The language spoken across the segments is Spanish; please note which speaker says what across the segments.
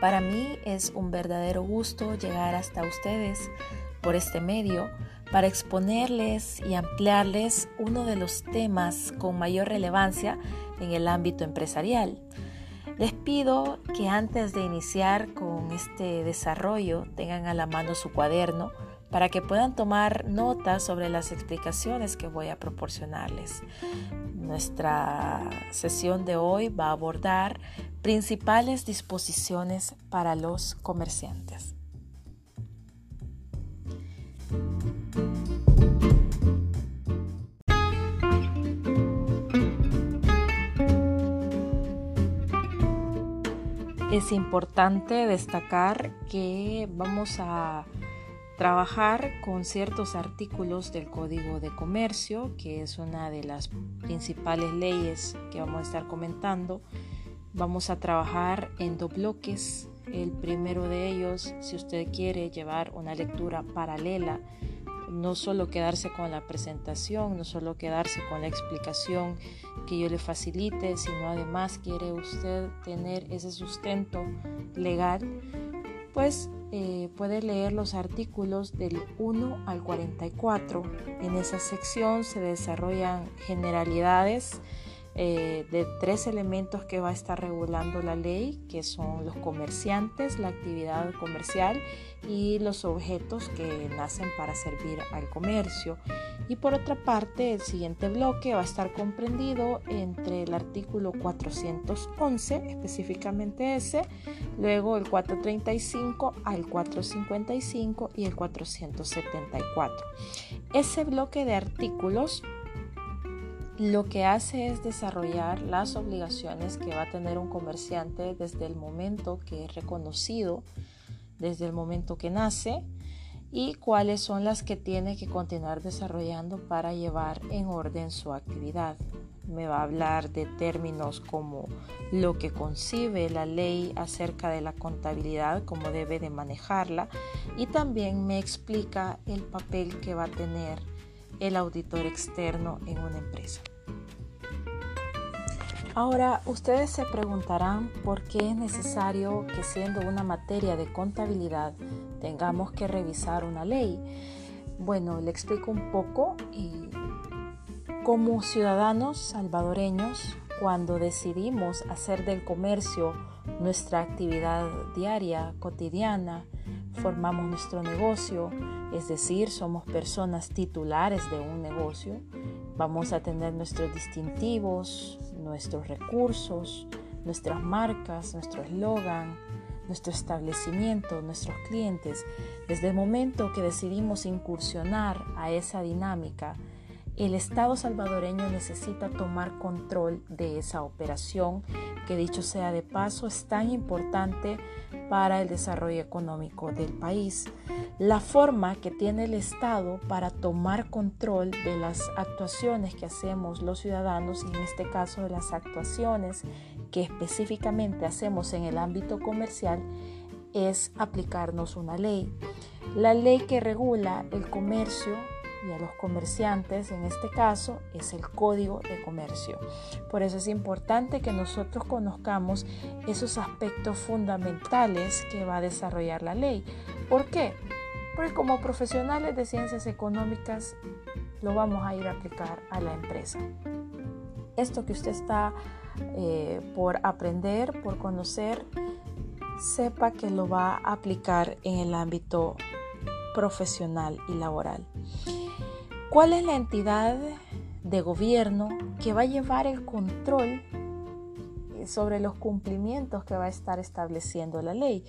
Speaker 1: Para mí es un verdadero gusto llegar hasta ustedes por este medio para exponerles y ampliarles uno de los temas con mayor relevancia en el ámbito empresarial. Les pido que antes de iniciar con este desarrollo tengan a la mano su cuaderno para que puedan tomar notas sobre las explicaciones que voy a proporcionarles. Nuestra sesión de hoy va a abordar principales disposiciones para los comerciantes. Es importante destacar que vamos a trabajar con ciertos artículos del Código de Comercio, que es una de las principales leyes que vamos a estar comentando. Vamos a trabajar en dos bloques. El primero de ellos, si usted quiere llevar una lectura paralela, no solo quedarse con la presentación, no solo quedarse con la explicación que yo le facilite, sino además quiere usted tener ese sustento legal, pues eh, puede leer los artículos del 1 al 44. En esa sección se desarrollan generalidades eh, de tres elementos que va a estar regulando la ley, que son los comerciantes, la actividad comercial y los objetos que nacen para servir al comercio. Y por otra parte, el siguiente bloque va a estar comprendido entre el artículo 411, específicamente ese, luego el 435 al 455 y el 474. Ese bloque de artículos lo que hace es desarrollar las obligaciones que va a tener un comerciante desde el momento que es reconocido, desde el momento que nace y cuáles son las que tiene que continuar desarrollando para llevar en orden su actividad. Me va a hablar de términos como lo que concibe la ley acerca de la contabilidad, cómo debe de manejarla y también me explica el papel que va a tener el auditor externo en una empresa. Ahora, ustedes se preguntarán por qué es necesario que siendo una materia de contabilidad tengamos que revisar una ley. Bueno, le explico un poco. Y como ciudadanos salvadoreños, cuando decidimos hacer del comercio nuestra actividad diaria, cotidiana, formamos nuestro negocio, es decir, somos personas titulares de un negocio, vamos a tener nuestros distintivos, nuestros recursos, nuestras marcas, nuestro eslogan, nuestro establecimiento, nuestros clientes. Desde el momento que decidimos incursionar a esa dinámica, el Estado salvadoreño necesita tomar control de esa operación que dicho sea de paso es tan importante para el desarrollo económico del país. La forma que tiene el Estado para tomar control de las actuaciones que hacemos los ciudadanos y en este caso de las actuaciones que específicamente hacemos en el ámbito comercial es aplicarnos una ley. La ley que regula el comercio y a los comerciantes, en este caso, es el código de comercio. Por eso es importante que nosotros conozcamos esos aspectos fundamentales que va a desarrollar la ley. ¿Por qué? Porque como profesionales de ciencias económicas lo vamos a ir a aplicar a la empresa. Esto que usted está eh, por aprender, por conocer, sepa que lo va a aplicar en el ámbito profesional y laboral. ¿Cuál es la entidad de gobierno que va a llevar el control sobre los cumplimientos que va a estar estableciendo la ley.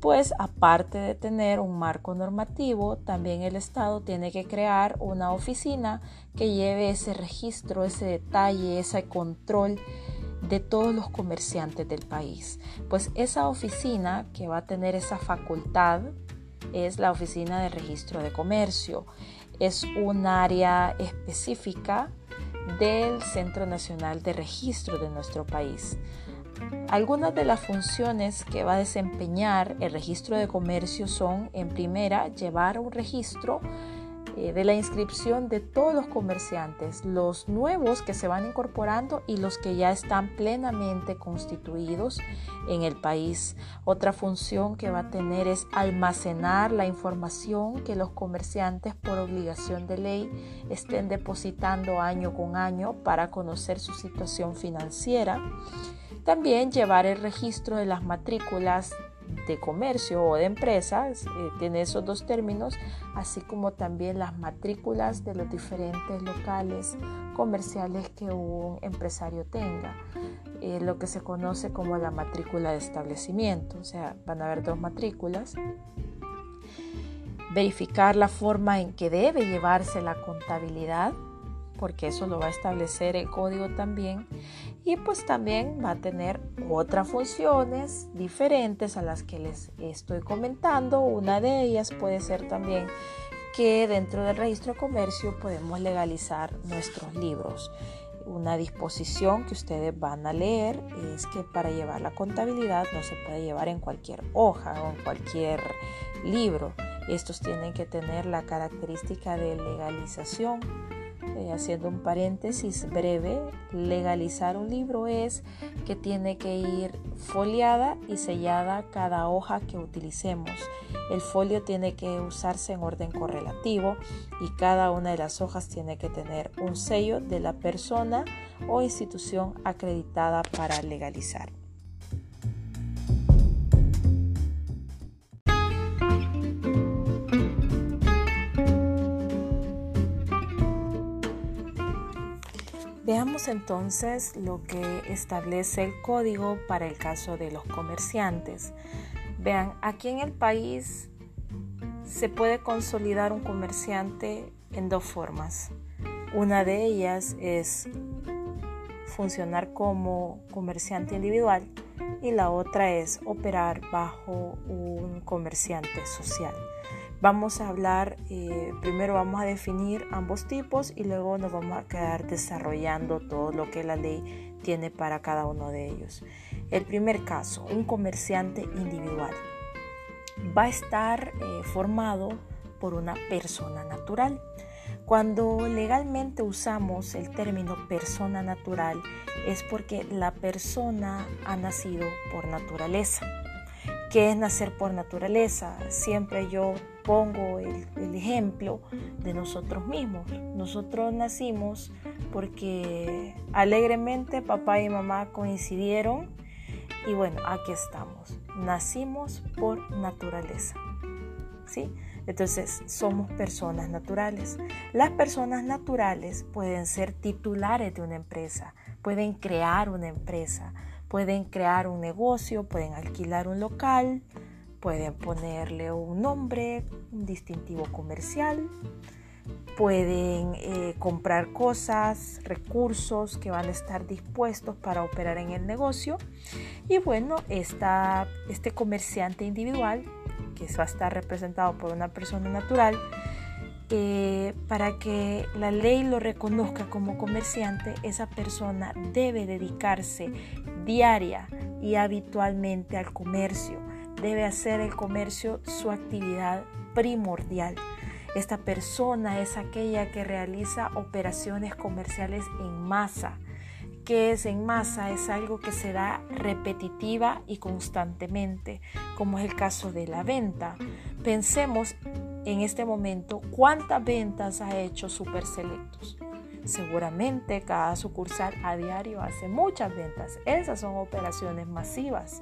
Speaker 1: Pues aparte de tener un marco normativo, también el Estado tiene que crear una oficina que lleve ese registro, ese detalle, ese control de todos los comerciantes del país. Pues esa oficina que va a tener esa facultad es la Oficina de Registro de Comercio es un área específica del Centro Nacional de Registro de nuestro país. Algunas de las funciones que va a desempeñar el registro de comercio son, en primera, llevar un registro eh, de la inscripción de todos los comerciantes, los nuevos que se van incorporando y los que ya están plenamente constituidos en el país. Otra función que va a tener es almacenar la información que los comerciantes por obligación de ley estén depositando año con año para conocer su situación financiera. También llevar el registro de las matrículas de comercio o de empresas, eh, tiene esos dos términos, así como también las matrículas de los diferentes locales comerciales que un empresario tenga, eh, lo que se conoce como la matrícula de establecimiento, o sea, van a haber dos matrículas. Verificar la forma en que debe llevarse la contabilidad porque eso lo va a establecer el código también y pues también va a tener otras funciones diferentes a las que les estoy comentando. Una de ellas puede ser también que dentro del registro de comercio podemos legalizar nuestros libros. Una disposición que ustedes van a leer es que para llevar la contabilidad no se puede llevar en cualquier hoja o en cualquier libro. Estos tienen que tener la característica de legalización eh, haciendo un paréntesis breve, legalizar un libro es que tiene que ir foliada y sellada cada hoja que utilicemos. El folio tiene que usarse en orden correlativo y cada una de las hojas tiene que tener un sello de la persona o institución acreditada para legalizar. Entonces lo que establece el código para el caso de los comerciantes. Vean, aquí en el país se puede consolidar un comerciante en dos formas. Una de ellas es funcionar como comerciante individual y la otra es operar bajo un comerciante social. Vamos a hablar, eh, primero vamos a definir ambos tipos y luego nos vamos a quedar desarrollando todo lo que la ley tiene para cada uno de ellos. El primer caso, un comerciante individual. Va a estar eh, formado por una persona natural. Cuando legalmente usamos el término persona natural es porque la persona ha nacido por naturaleza. ¿Qué es nacer por naturaleza? Siempre yo pongo el, ejemplo de nosotros mismos. Nosotros nacimos porque alegremente papá y mamá coincidieron y bueno, aquí estamos. Nacimos por naturaleza. ¿Sí? Entonces, somos personas naturales. Las personas naturales pueden ser titulares de una empresa, pueden crear una empresa, pueden crear un negocio, pueden alquilar un local, Pueden ponerle un nombre, un distintivo comercial. Pueden eh, comprar cosas, recursos que van a estar dispuestos para operar en el negocio. Y bueno, esta, este comerciante individual, que va a estar representado por una persona natural, eh, para que la ley lo reconozca como comerciante, esa persona debe dedicarse diaria y habitualmente al comercio debe hacer el comercio su actividad primordial. Esta persona es aquella que realiza operaciones comerciales en masa. ¿Qué es en masa? Es algo que se da repetitiva y constantemente, como es el caso de la venta. Pensemos en este momento cuántas ventas ha hecho Super Selectos. Seguramente cada sucursal a diario hace muchas ventas. Esas son operaciones masivas.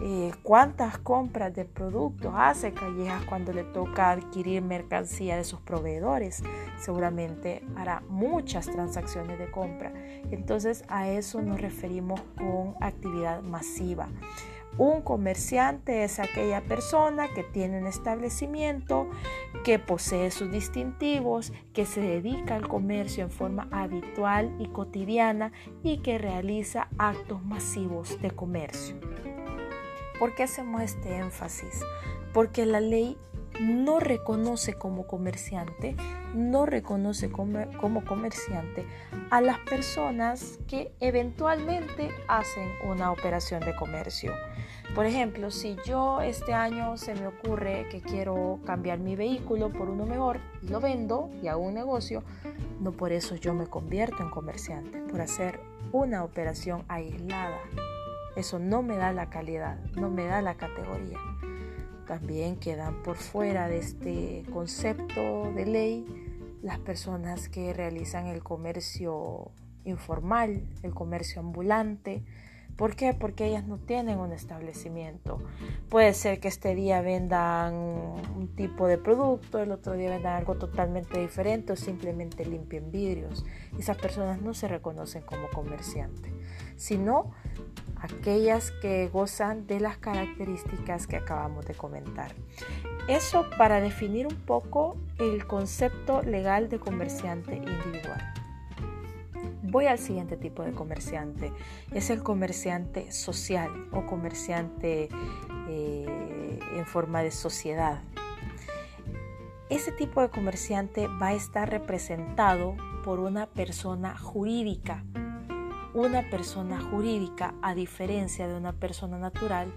Speaker 1: Eh, cuántas compras de productos hace Callejas cuando le toca adquirir mercancía de sus proveedores. Seguramente hará muchas transacciones de compra. Entonces a eso nos referimos con actividad masiva. Un comerciante es aquella persona que tiene un establecimiento, que posee sus distintivos, que se dedica al comercio en forma habitual y cotidiana y que realiza actos masivos de comercio. ¿Por qué hacemos este énfasis? Porque la ley no reconoce como comerciante, no reconoce como, comerciante a las personas que eventualmente hacen una operación de comercio. Por ejemplo, si yo este año se me ocurre que quiero cambiar mi vehículo por uno mejor y lo vendo y hago un negocio, no por eso yo me convierto en comerciante, por hacer una operación aislada. Eso no me da la calidad, no me da la categoría. También quedan por fuera de este concepto de ley las personas que realizan el comercio informal, el comercio ambulante, ¿Por qué? Porque ellas no tienen un establecimiento. Puede ser que este día vendan un tipo de producto, el otro día vendan algo totalmente diferente o simplemente limpien vidrios. Esas personas no se reconocen como comerciantes, sino aquellas que gozan de las características que acabamos de comentar. Eso para definir un poco el concepto legal de comerciante individual. Voy al siguiente tipo de comerciante. Es el comerciante social o comerciante eh, en forma de sociedad. Ese tipo de comerciante va a estar representado por una persona jurídica. Una persona jurídica, a diferencia de una persona natural,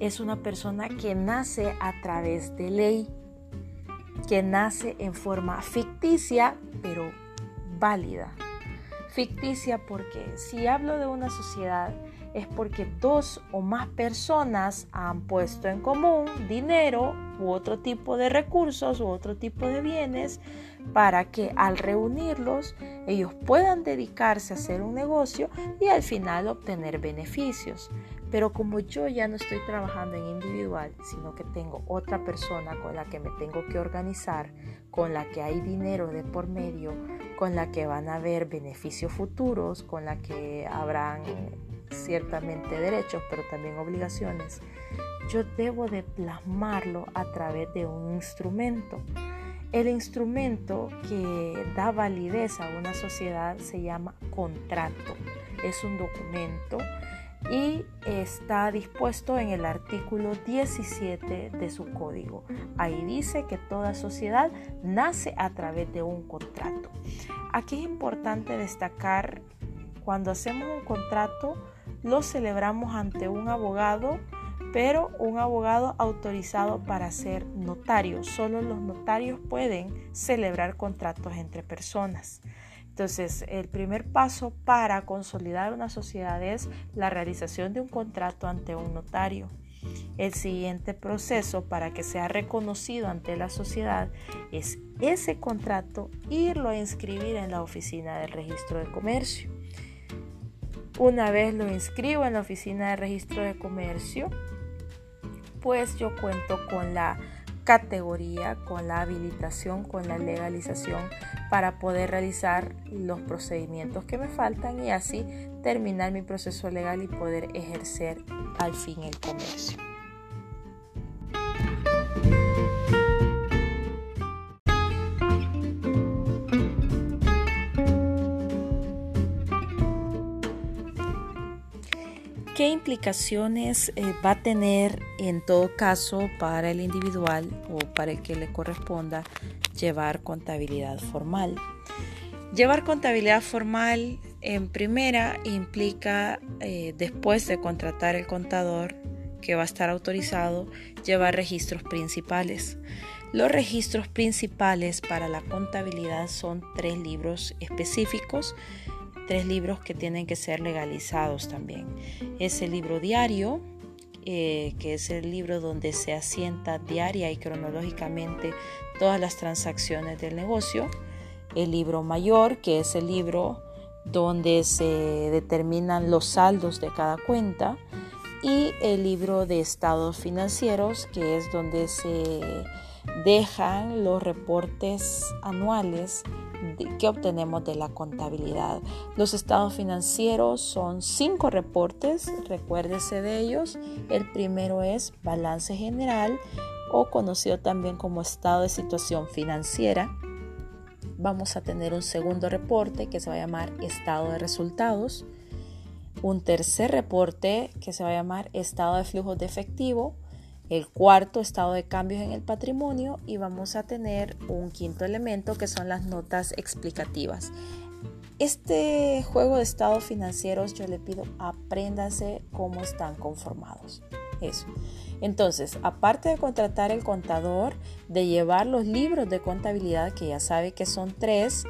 Speaker 1: es una persona que nace a través de ley, que nace en forma ficticia, pero válida. Ficticia porque si hablo de una sociedad es porque dos o más personas han puesto en común dinero u otro tipo de recursos u otro tipo de bienes para que al reunirlos ellos puedan dedicarse a hacer un negocio y al final obtener beneficios. Pero como yo ya no estoy trabajando en individual, sino que tengo otra persona con la que me tengo que organizar, con la que hay dinero de por medio, con la que van a haber beneficios futuros, con la que habrán ciertamente derechos, pero también obligaciones, yo debo de plasmarlo a través de un instrumento. El instrumento que da validez a una sociedad se llama contrato. Es un documento y está dispuesto en el artículo 17 de su código. Ahí dice que toda sociedad nace a través de un contrato. Aquí es importante destacar cuando hacemos un contrato lo celebramos ante un abogado, pero un abogado autorizado para ser notario. Solo los notarios pueden celebrar contratos entre personas. Entonces, el primer paso para consolidar una sociedad es la realización de un contrato ante un notario. El siguiente proceso para que sea reconocido ante la sociedad es ese contrato irlo a inscribir en la oficina del registro de comercio. Una vez lo inscribo en la oficina de registro de comercio, pues yo cuento con la categoría, con la habilitación, con la legalización para poder realizar los procedimientos que me faltan y así terminar mi proceso legal y poder ejercer al fin el comercio. ¿Qué implicaciones eh, va a tener en todo caso para el individual o para el que le corresponda llevar contabilidad formal? Llevar contabilidad formal en primera implica, eh, después de contratar el contador que va a estar autorizado, llevar registros principales. Los registros principales para la contabilidad son tres libros específicos tres libros que tienen que ser legalizados también. Es el libro diario, eh, que es el libro donde se asienta diaria y cronológicamente todas las transacciones del negocio. El libro mayor, que es el libro donde se determinan los saldos de cada cuenta. Y el libro de estados financieros, que es donde se dejan los reportes anuales que obtenemos de la contabilidad. Los estados financieros son cinco reportes, recuérdese de ellos. El primero es balance general o conocido también como estado de situación financiera. Vamos a tener un segundo reporte que se va a llamar estado de resultados. Un tercer reporte que se va a llamar estado de flujos de efectivo el cuarto estado de cambios en el patrimonio y vamos a tener un quinto elemento que son las notas explicativas. Este juego de estados financieros yo le pido apréndase cómo están conformados. Eso. Entonces, aparte de contratar el contador, de llevar los libros de contabilidad, que ya sabe que son tres,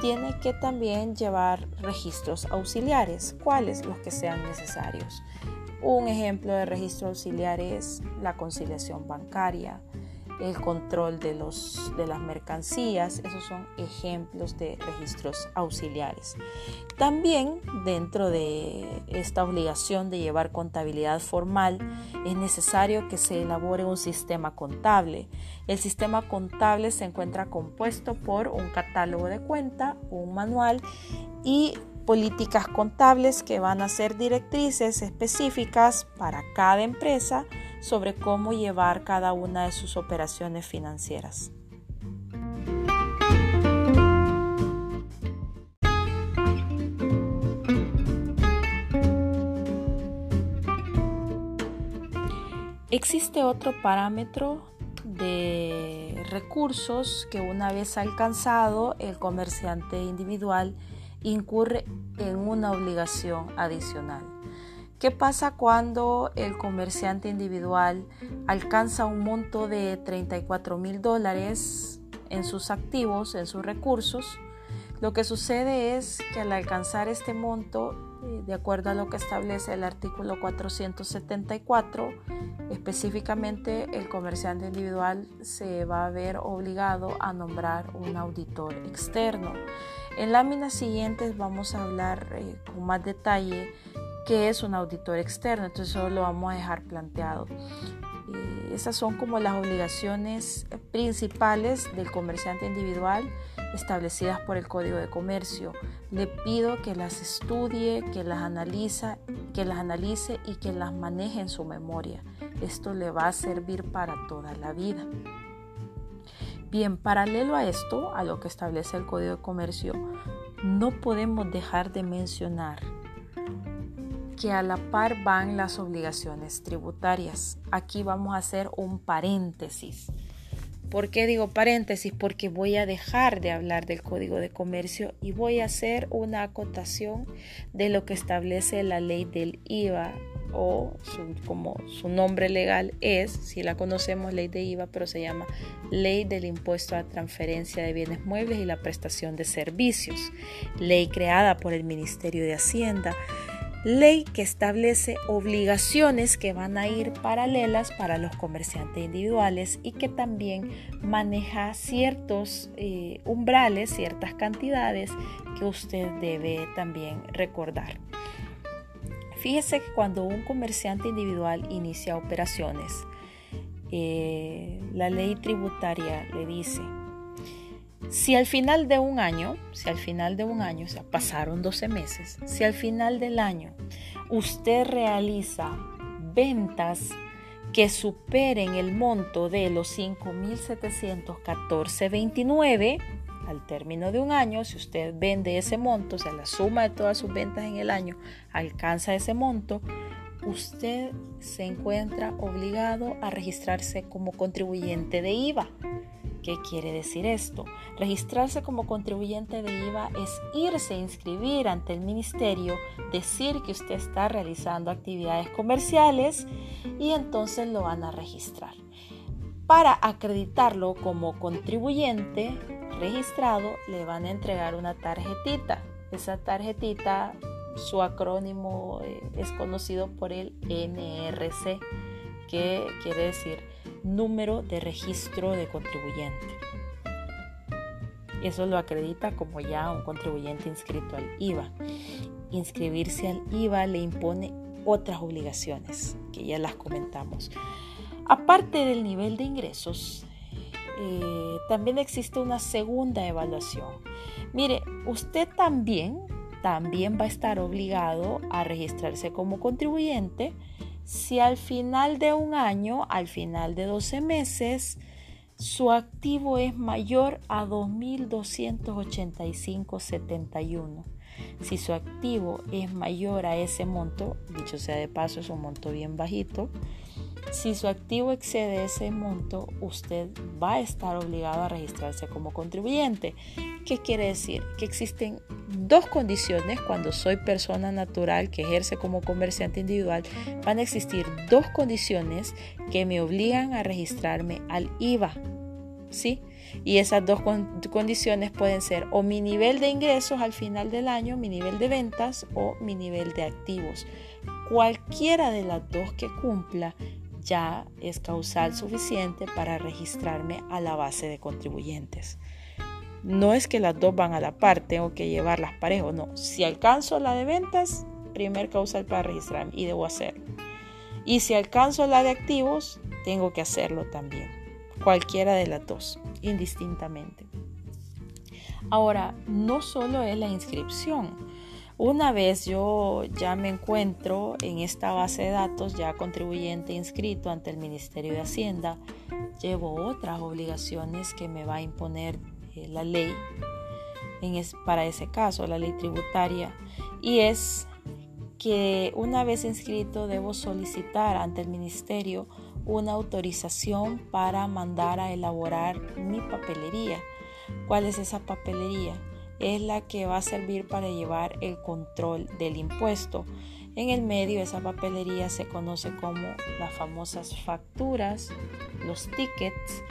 Speaker 1: tiene que también llevar registros auxiliares. ¿Cuáles? Los que sean necesarios. Un ejemplo de registro auxiliar es la conciliación bancaria, el control de, los, de las mercancías, esos son ejemplos de registros auxiliares. También dentro de esta obligación de llevar contabilidad formal es necesario que se elabore un sistema contable. El sistema contable se encuentra compuesto por un catálogo de cuenta, un manual y políticas contables que van a ser directrices específicas para cada empresa sobre cómo llevar cada una de sus operaciones financieras. Existe otro parámetro de recursos que una vez alcanzado el comerciante individual incurre en una obligación adicional. ¿Qué pasa cuando el comerciante individual alcanza un monto de 34 mil dólares en sus activos, en sus recursos? Lo que sucede es que al alcanzar este monto, eh, de acuerdo a lo que establece el artículo 474, específicamente el comerciante individual se va a ver obligado a nombrar un auditor externo. En láminas siguientes vamos a hablar eh, con más detalle qué es un auditor externo, entonces eso lo vamos a dejar planteado. Eh, esas son como las obligaciones principales del comerciante individual establecidas por el Código de Comercio. Le pido que las estudie, que las analiza, que las analice y que las maneje en su memoria. Esto le va a servir para toda la vida. Bien, paralelo a esto, a lo que establece el Código de Comercio, no podemos dejar de mencionar que a la par van las obligaciones tributarias. Aquí vamos a hacer un paréntesis. ¿Por qué digo paréntesis? Porque voy a dejar de hablar del Código de Comercio y voy a hacer una acotación de lo que establece la ley del IVA o como su nombre legal es, si la conocemos, ley de IVA, pero se llama Ley del Impuesto a Transferencia de Bienes Muebles y la Prestación de Servicios, ley creada por el Ministerio de Hacienda, ley que establece obligaciones que van a ir paralelas para los comerciantes individuales y que también maneja ciertos eh, umbrales, ciertas cantidades que usted debe también recordar. Fíjese que cuando un comerciante individual inicia operaciones, eh, la ley tributaria le dice, si al final de un año, si al final de un año, o sea, pasaron 12 meses, si al final del año usted realiza ventas que superen el monto de los 5.714.29, al término de un año, si usted vende ese monto, o sea, la suma de todas sus ventas en el año alcanza ese monto, usted se encuentra obligado a registrarse como contribuyente de IVA. ¿Qué quiere decir esto? Registrarse como contribuyente de IVA es irse a inscribir ante el ministerio, decir que usted está realizando actividades comerciales y entonces lo van a registrar. Para acreditarlo como contribuyente, registrado le van a entregar una tarjetita. Esa tarjetita, su acrónimo eh, es conocido por el NRC, que quiere decir número de registro de contribuyente. Eso lo acredita como ya un contribuyente inscrito al IVA. Inscribirse al IVA le impone otras obligaciones, que ya las comentamos. Aparte del nivel de ingresos, eh, también existe una segunda evaluación. Mire, usted también, también va a estar obligado a registrarse como contribuyente si al final de un año, al final de 12 meses, su activo es mayor a 2.285.71. Si su activo es mayor a ese monto, dicho sea de paso, es un monto bien bajito, Si su activo excede ese monto, usted va a estar obligado a registrarse como contribuyente. ¿Qué quiere decir? Que existen dos condiciones cuando soy persona natural que ejerce como comerciante individual. Van a existir dos condiciones que me obligan a registrarme al IVA. ¿Sí? Y esas dos condiciones pueden ser o mi nivel de ingresos al final del año, mi nivel de ventas o mi nivel de activos. Cualquiera de las dos que cumpla ya es causal suficiente para registrarme a la base de contribuyentes. No es que las dos van a la par, tengo que llevarlas parejo, no. Si alcanzo la de ventas, primer causal para registrarme y debo hacerlo. Y si alcanzo la de activos, tengo que hacerlo también. Cualquiera de las dos, indistintamente. Ahora, no solo es la inscripción, una vez yo ya me encuentro en esta base de datos, ya contribuyente inscrito ante el Ministerio de Hacienda, llevo otras obligaciones que me va a imponer eh, la ley para ese caso, la ley tributaria, y es que una vez inscrito debo solicitar ante el Ministerio una autorización para mandar a elaborar mi papelería. ¿Cuál es esa papelería? Es la que va a servir para llevar el control del impuesto. En el medio esa papelería se conoce como las famosas facturas, los tickets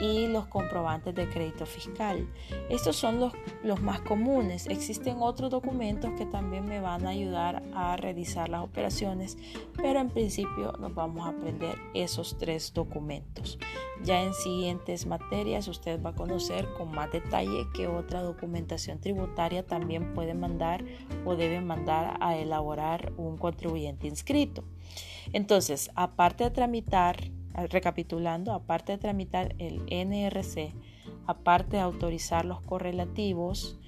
Speaker 1: y los comprobantes de crédito fiscal. Estos son los, los, más comunes. Existen otros documentos que también me van a ayudar a realizar las operaciones, pero en principio nos vamos a aprender esos tres documentos. Ya en siguientes materias usted va a conocer con más detalle qué otra documentación tributaria también puede mandar o debe mandar a elaborar un contribuyente inscrito. Entonces, aparte de tramitar Recapitulando, aparte de tramitar el NRC, aparte de autorizar los correlativos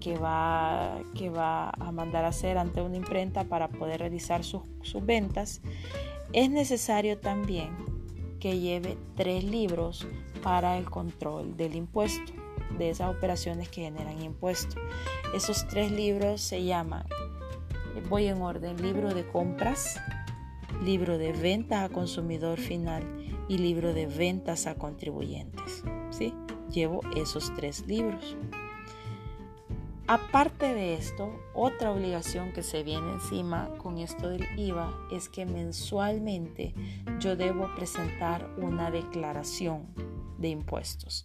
Speaker 1: que va, que va a mandar a hacer ante una imprenta para poder realizar sus, sus ventas, es necesario también que lleve tres libros para el control del impuesto, de esas operaciones que generan impuesto. Esos tres libros se llaman, voy en orden, libro de compras, libro de ventas a consumidor final y libro de ventas a contribuyentes. ¿sí? Llevo esos tres libros. Aparte de esto, otra obligación que se viene encima con esto del IVA es que mensualmente yo debo presentar una declaración de impuestos.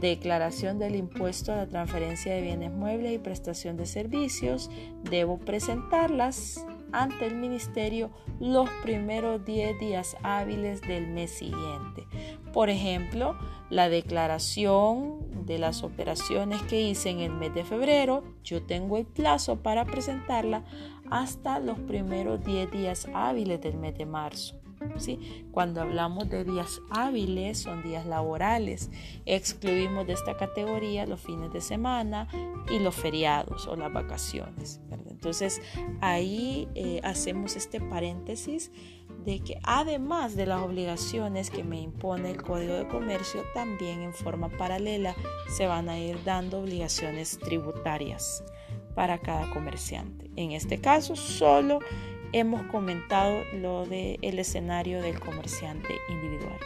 Speaker 1: Declaración del impuesto a la transferencia de bienes muebles y prestación de servicios. Debo presentarlas ante el ministerio los primeros 10 días hábiles del mes siguiente. Por ejemplo, la declaración de las operaciones que hice en el mes de febrero, yo tengo el plazo para presentarla hasta los primeros 10 días hábiles del mes de marzo. ¿Sí? Cuando hablamos de días hábiles, son días laborales. Excluimos de esta categoría los fines de semana y los feriados o las vacaciones. Entonces ahí eh, hacemos este paréntesis de que además de las obligaciones que me impone el Código de Comercio, también en forma paralela se van a ir dando obligaciones tributarias para cada comerciante. En este caso, solo hemos comentado lo del el escenario del comerciante individual.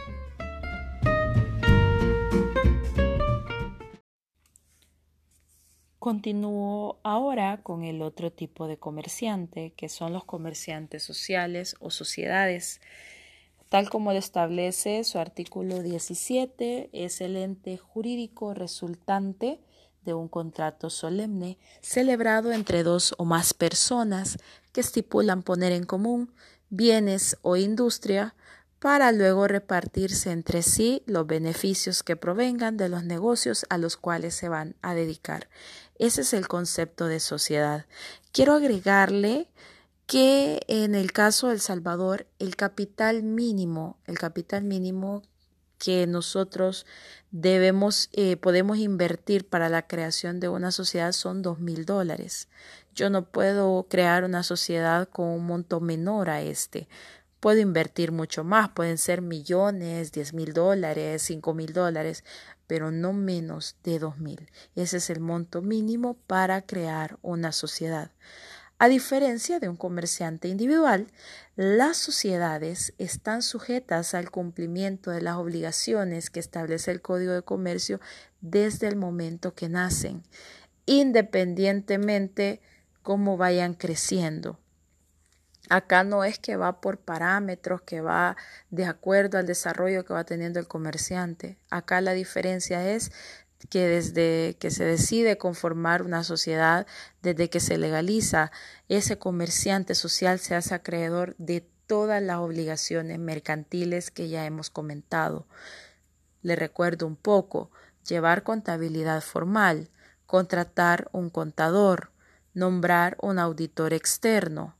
Speaker 1: Continúo ahora con el otro tipo de comerciante, que son los comerciantes sociales o sociedades. Tal como lo establece su artículo 17, es el ente jurídico resultante de un contrato solemne celebrado entre dos o más personas que estipulan poner en común bienes o industria para luego repartirse entre sí los beneficios que provengan de los negocios a los cuales se van a dedicar. Ese es el concepto de sociedad. Quiero agregarle que en el caso de El Salvador, el capital mínimo, el capital mínimo que nosotros debemos, eh, podemos invertir para la creación de una sociedad son dos mil dólares. Yo no puedo crear una sociedad con un monto menor a este. Puedo invertir mucho más, pueden ser millones, diez mil dólares, cinco mil dólares, pero no menos de 2.000. Ese es el monto mínimo para crear una sociedad. A diferencia de un comerciante individual, las sociedades están sujetas al cumplimiento de las obligaciones que establece el Código de Comercio desde el momento que nacen, independientemente cómo vayan creciendo. Acá no es que va por parámetros, que va de acuerdo al desarrollo que va teniendo el comerciante. Acá la diferencia es que desde que se decide conformar una sociedad, desde que se legaliza, ese comerciante social se hace acreedor de todas las obligaciones mercantiles que ya hemos comentado. Le recuerdo un poco, llevar contabilidad formal, contratar un contador, nombrar un auditor externo,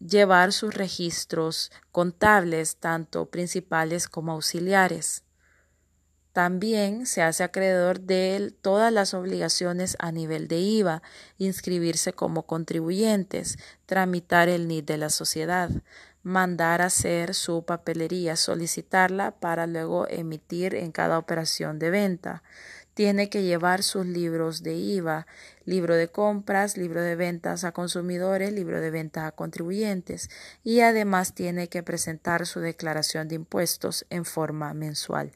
Speaker 1: llevar sus registros contables, tanto principales como auxiliares, también se hace acreedor de todas las obligaciones a nivel de IVA, inscribirse como contribuyentes, tramitar el NID de la sociedad, mandar a hacer su papelería, solicitarla para luego emitir en cada operación de venta. Tiene que llevar sus libros de IVA, libro de compras, libro de ventas a consumidores, libro de ventas a contribuyentes y además tiene que presentar su declaración de impuestos en forma mensual.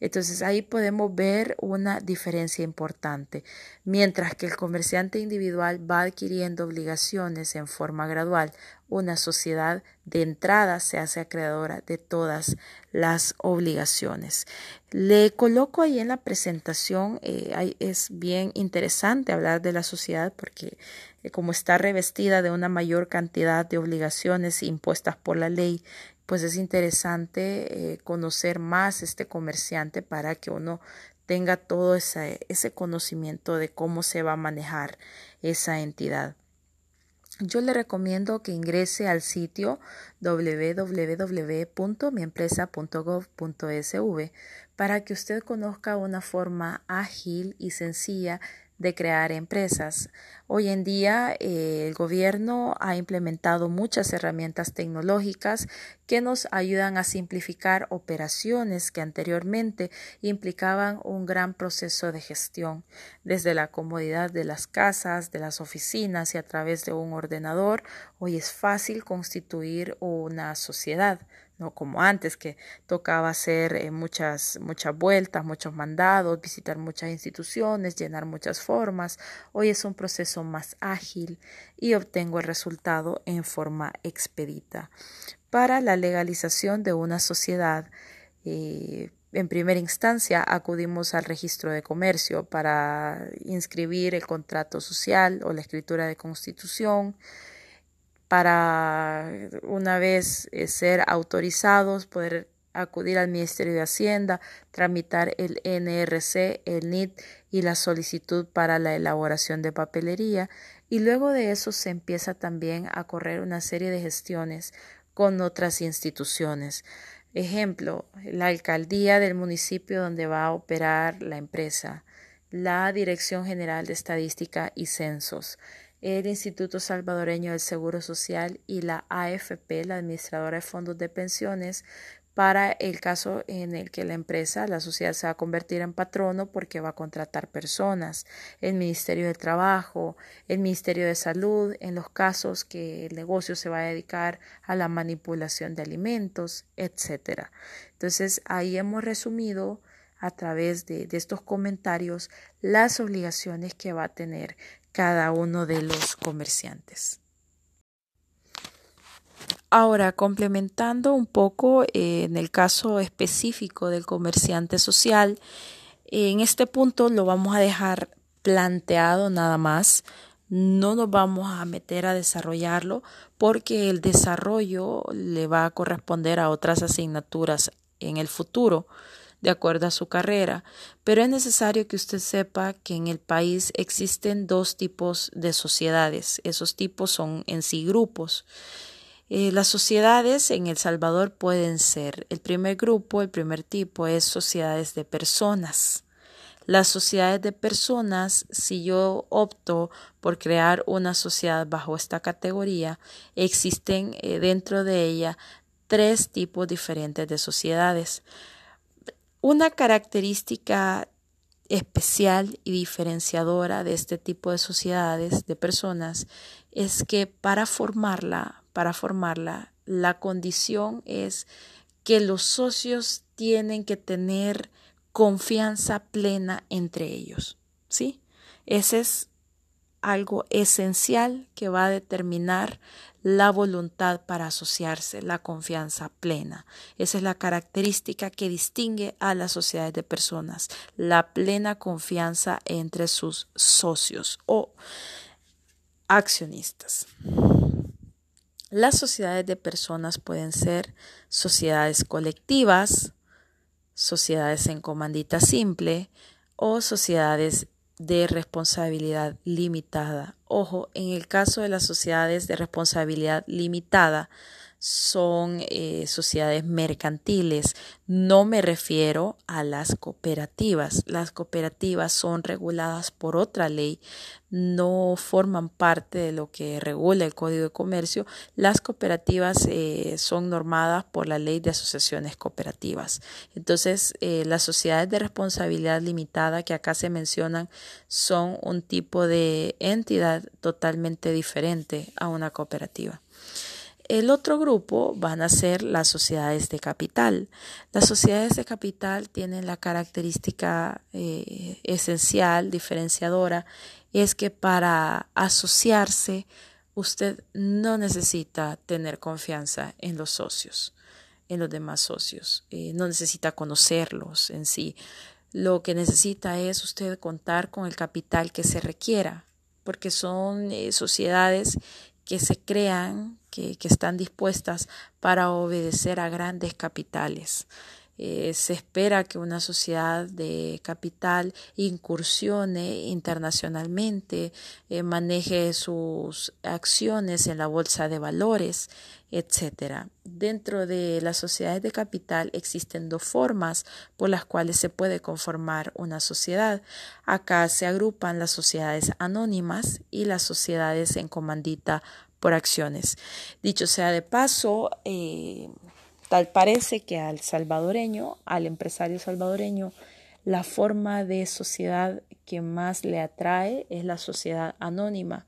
Speaker 1: Entonces ahí podemos ver una diferencia importante. Mientras que el comerciante individual va adquiriendo obligaciones en forma gradual, una sociedad de entrada se hace acreedora de todas las obligaciones. Le coloco ahí en la presentación, eh, es bien interesante hablar de la sociedad porque eh, como está revestida de una mayor cantidad de obligaciones impuestas por la ley, pues es interesante eh, conocer más este comerciante para que uno tenga todo ese, ese conocimiento de cómo se va a manejar esa entidad. Yo le recomiendo que ingrese al sitio www.miempresa.gov.sv para que usted conozca una forma ágil y sencilla de crear empresas. Hoy en día eh, el gobierno ha implementado muchas herramientas tecnológicas que nos ayudan a simplificar operaciones que anteriormente implicaban un gran proceso de gestión, desde la comodidad de las casas, de las oficinas y a través de un ordenador. Hoy es fácil constituir una sociedad no como antes que tocaba hacer eh, muchas muchas vueltas, muchos mandados, visitar muchas instituciones, llenar muchas formas. Hoy es un proceso más ágil y obtengo el resultado en forma expedita. Para la legalización de una sociedad, eh, en primera instancia acudimos al registro de comercio para inscribir el contrato social o la escritura de constitución para una vez eh, ser autorizados poder acudir al Ministerio de Hacienda, tramitar el NRC, el NIT y la solicitud para la elaboración de papelería y luego de eso se empieza también a correr una serie de gestiones con otras instituciones. Ejemplo, la alcaldía del municipio donde va a operar la empresa, la Dirección General de Estadística y Censos, el Instituto Salvadoreño del Seguro Social y la AFP, la Administradora de Fondos de Pensiones, para el caso en el que la empresa, la sociedad se va a convertir en patrono porque va a contratar personas, el Ministerio de Trabajo, el Ministerio de Salud, en los casos que el negocio se va a dedicar a la manipulación de alimentos, etc. Entonces, ahí hemos resumido a través de, de estos comentarios las obligaciones que va a tener cada uno de los comerciantes. Ahora, complementando un poco eh, en el caso específico del comerciante social, en este punto lo vamos a dejar planteado nada más. No nos vamos a meter a desarrollarlo porque el desarrollo le va a corresponder a otras asignaturas en el futuro de acuerdo a su carrera, pero es necesario que usted sepa que en el país existen dos tipos de sociedades. Esos tipos son en sí grupos. Eh, las sociedades en El Salvador pueden ser, el primer grupo, el primer tipo es sociedades de personas. Las sociedades de personas, si yo opto por crear una sociedad bajo esta categoría, existen eh, dentro de ella tres tipos diferentes de sociedades. Una característica especial y diferenciadora de este tipo de sociedades, de personas, es que para formarla, para formarla, la condición es que los socios tienen que tener confianza plena entre ellos, ¿sí? Ese es algo esencial que va a determinar la voluntad para asociarse, la confianza plena. Esa es la característica que distingue a las sociedades de personas, la plena confianza entre sus socios o accionistas. Las sociedades de personas pueden ser sociedades colectivas, sociedades en comandita simple o sociedades de responsabilidad limitada. Ojo, en el caso de las sociedades de responsabilidad limitada, son eh, sociedades mercantiles. No me refiero a las cooperativas. Las cooperativas son reguladas por otra ley, no forman parte de lo que regula el Código de Comercio. Las cooperativas eh, son normadas por la ley de asociaciones cooperativas. Entonces, eh, las sociedades de responsabilidad limitada que acá se mencionan son un tipo de entidad totalmente diferente a una cooperativa. El otro grupo van a ser las sociedades de capital. Las sociedades de capital tienen la característica eh, esencial, diferenciadora, es que para asociarse usted no necesita tener confianza en los socios, en los demás socios, eh, no necesita conocerlos en sí. Lo que necesita es usted contar con el capital que se requiera, porque son eh, sociedades que se crean, que, están dispuestas para obedecer a grandes capitales. Eh, se espera que una sociedad de capital incursione internacionalmente, eh, maneje sus acciones en la bolsa de valores, etc. Dentro de las sociedades de capital existen dos formas por las cuales se puede conformar una sociedad. Acá se agrupan las sociedades anónimas y las sociedades en comandita por acciones. Dicho sea de paso, eh, Tal parece que al salvadoreño, al empresario salvadoreño, la forma de sociedad que más le atrae es la sociedad anónima.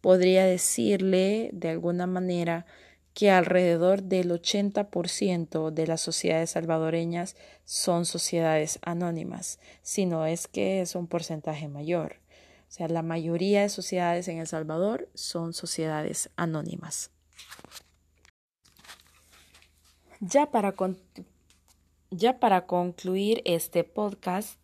Speaker 1: Podría decirle de alguna manera que alrededor del 80% de las sociedades salvadoreñas son sociedades anónimas, si no es que es un porcentaje mayor. Sea, la mayoría de sociedades en El Salvador son sociedades anónimas. Ya para, ya para concluir este podcast,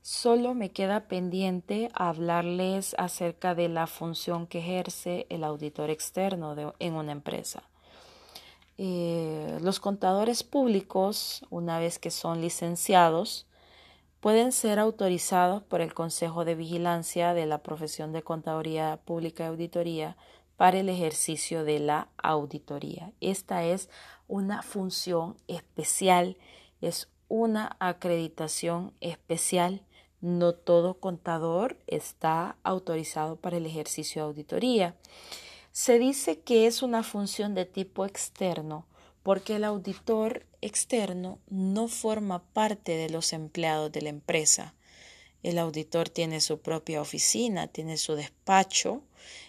Speaker 1: solo me queda pendiente hablarles acerca de la función que ejerce el auditor externo en una empresa. Eh, los contadores públicos, una vez que son licenciados, pueden ser autorizados por el Consejo de Vigilancia de la profesión de Contaduría Pública y Auditoría para el ejercicio de la auditoría. Esta es una función especial, es una acreditación especial. No todo contador está autorizado para el ejercicio de auditoría. Se dice que es una función de tipo externo porque el auditor externo no forma parte de los empleados de la empresa. El auditor tiene su propia oficina, tiene su despacho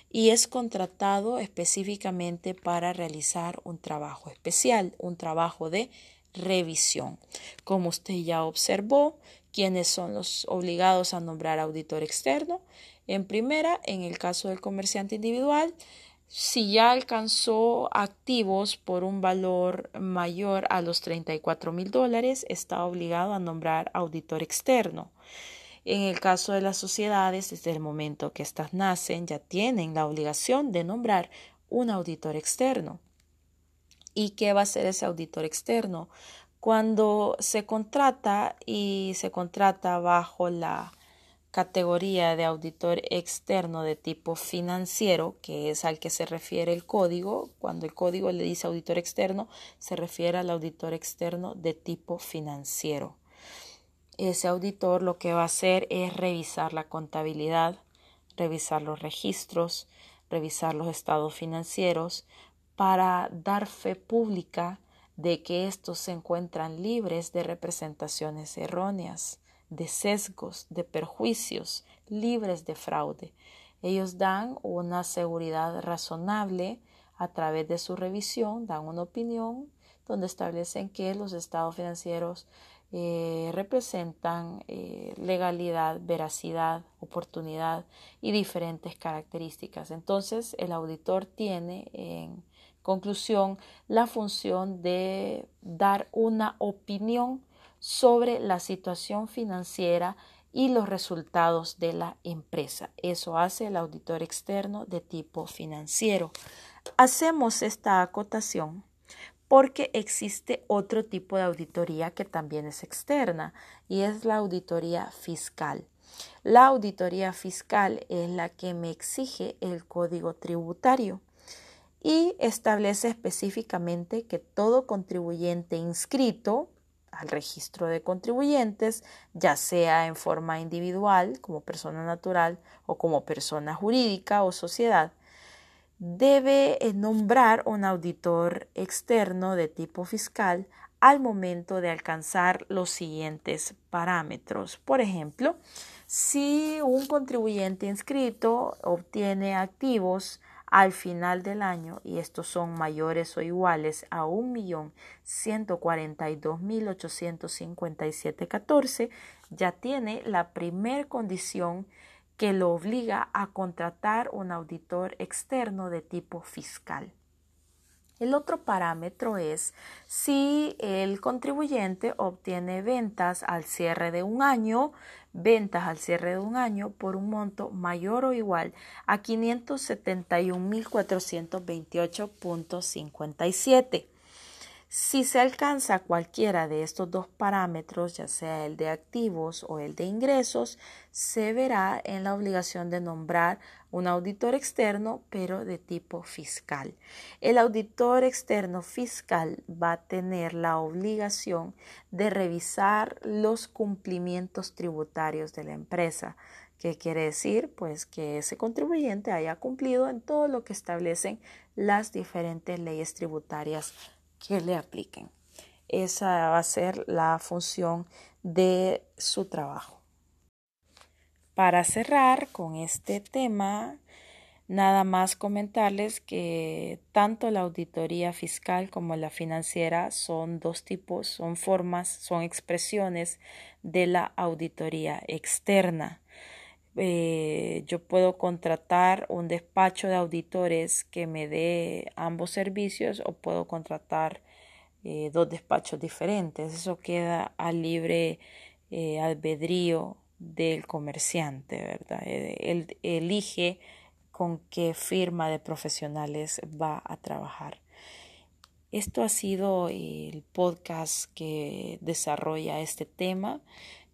Speaker 1: y es contratado específicamente para realizar un trabajo especial, un trabajo de revisión. Como usted ya observó, ¿quiénes son los obligados a nombrar auditor externo? En primera, en el caso del comerciante individual, si ya alcanzó activos por un valor mayor a los 34 mil dólares, está obligado a nombrar auditor externo. En el caso de las sociedades, desde el momento que éstas nacen, ya tienen la obligación de nombrar un auditor externo. ¿Y qué va a ser ese auditor externo? Cuando se contrata y se contrata bajo la categoría de auditor externo de tipo financiero, que es al que se refiere el código, cuando el código le dice auditor externo, se refiere al auditor externo de tipo financiero. Ese auditor lo que va a hacer es revisar la contabilidad, revisar los registros, revisar los estados financieros para dar fe pública de que estos se encuentran libres de representaciones erróneas, de sesgos, de perjuicios, libres de fraude. Ellos dan una seguridad razonable a través de su revisión, dan una opinión donde establecen que los estados financieros eh, representan eh, legalidad, veracidad, oportunidad y diferentes características. Entonces, el auditor tiene en conclusión la función de dar una opinión sobre la situación financiera y los resultados de la empresa. Eso hace el auditor externo de tipo financiero. Hacemos esta acotación porque existe otro tipo de auditoría que también es externa y es la auditoría fiscal. La auditoría fiscal es la que me exige el código tributario y establece específicamente que todo contribuyente inscrito al registro de contribuyentes, ya sea en forma individual, como persona natural o como persona jurídica o sociedad, debe eh, nombrar un auditor externo de tipo fiscal al momento de alcanzar los siguientes parámetros. Por ejemplo, si un contribuyente inscrito obtiene activos al final del año y estos son mayores o iguales a 1.142.857.14, ya tiene la primer condición que lo obliga a contratar un auditor externo de tipo fiscal. El otro parámetro es si el contribuyente obtiene ventas al cierre de un año, ventas al cierre de un año por un monto mayor o igual a 571.428.57. Si se alcanza cualquiera de estos dos parámetros, ya sea el de activos o el de ingresos, se verá en la obligación de nombrar un auditor externo, pero de tipo fiscal. El auditor externo fiscal va a tener la obligación de revisar los cumplimientos tributarios de la empresa. ¿Qué quiere decir? Pues que ese contribuyente haya cumplido en todo lo que establecen las diferentes leyes tributarias que le apliquen. Esa va a ser la función de su trabajo. Para cerrar con este tema, nada más comentarles que tanto la auditoría fiscal como la financiera son dos tipos, son formas, son expresiones de la auditoría externa. Eh, yo puedo contratar un despacho de auditores que me dé ambos servicios o puedo contratar eh, dos despachos diferentes. Eso queda a libre eh, albedrío del comerciante, ¿verdad? Él elige con qué firma de profesionales va a trabajar. Esto ha sido el podcast que desarrolla este tema.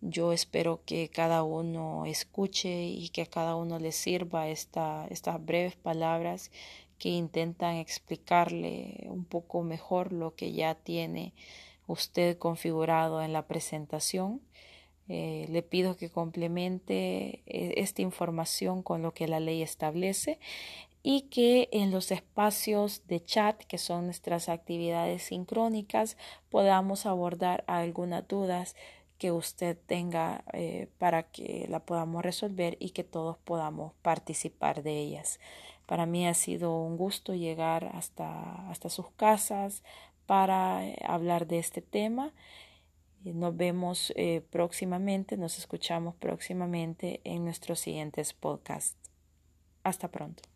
Speaker 1: Yo espero que cada uno escuche y que a cada uno le sirva esta, estas breves palabras que intentan explicarle un poco mejor lo que ya tiene usted configurado en la presentación. Eh, le pido que complemente eh, esta información con lo que la ley establece y que en los espacios de chat, que son nuestras actividades sincrónicas, podamos abordar algunas dudas que usted tenga eh, para que la podamos resolver y que todos podamos participar de ellas. Para mí ha sido un gusto llegar hasta, hasta sus casas para eh, hablar de este tema. Nos vemos eh, próximamente, nos escuchamos próximamente en nuestros siguientes podcasts. Hasta pronto.